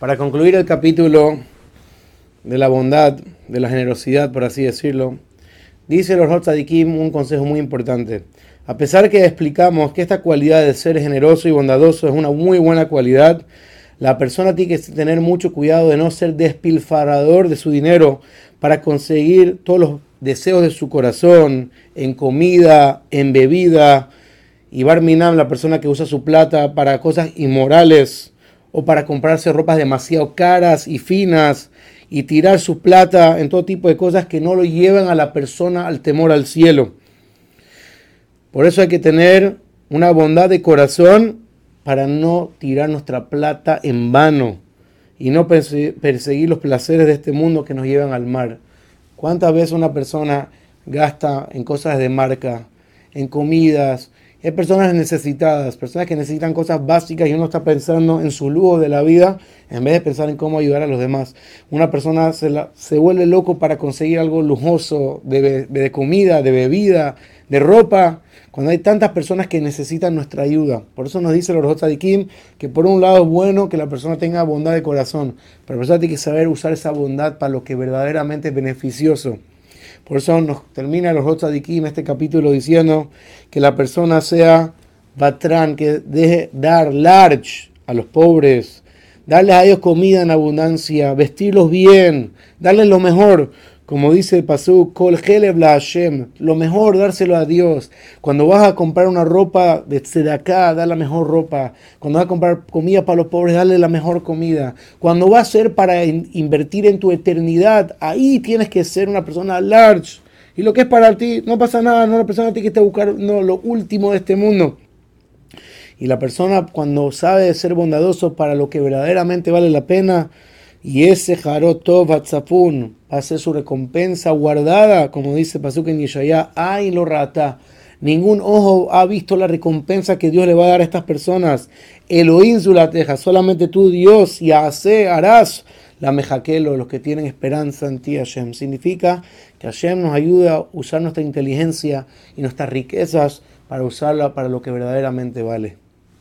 Para concluir el capítulo de la bondad, de la generosidad, por así decirlo, dice los Hotzadikim un consejo muy importante. A pesar que explicamos que esta cualidad de ser generoso y bondadoso es una muy buena cualidad, la persona tiene que tener mucho cuidado de no ser despilfarrador de su dinero para conseguir todos los deseos de su corazón en comida, en bebida. Y Barminam, la persona que usa su plata para cosas inmorales, o para comprarse ropas demasiado caras y finas y tirar su plata en todo tipo de cosas que no lo llevan a la persona al temor al cielo. Por eso hay que tener una bondad de corazón para no tirar nuestra plata en vano y no perseguir los placeres de este mundo que nos llevan al mar. ¿Cuántas veces una persona gasta en cosas de marca, en comidas, hay personas necesitadas, personas que necesitan cosas básicas y uno está pensando en su lujo de la vida en vez de pensar en cómo ayudar a los demás. Una persona se, se vuelve loco para conseguir algo lujoso de, de, comida, de bebida, de ropa, cuando hay tantas personas que necesitan nuestra ayuda. Por eso nos dice el Kim que por un lado es bueno que la persona tenga bondad de corazón, pero la persona tiene que saber usar esa bondad para lo que verdaderamente es beneficioso. Por eso nos termina los en este capítulo diciendo que la persona sea batrán, que deje dar large a los pobres, darles a ellos comida en abundancia, vestirlos bien, darles lo mejor. Como dice el Pasú, lo mejor dárselo a Dios. Cuando vas a comprar una ropa de acá, da la mejor ropa. Cuando vas a comprar comida para los pobres, dale la mejor comida. Cuando va a ser para invertir en tu eternidad, ahí tienes que ser una persona large. Y lo que es para ti, no pasa nada, no la persona tiene que buscar no, lo último de este mundo. Y la persona cuando sabe ser bondadoso para lo que verdaderamente vale la pena, y ese Jarotov a ser su recompensa guardada, como dice Pasuk en ay lo rata. Ningún ojo ha visto la recompensa que Dios le va a dar a estas personas. Elohim Zulateja, solamente tú, Dios, y hace, harás la mejaquelo, los que tienen esperanza en ti, Hashem. Significa que Hashem nos ayuda a usar nuestra inteligencia y nuestras riquezas para usarla para lo que verdaderamente vale.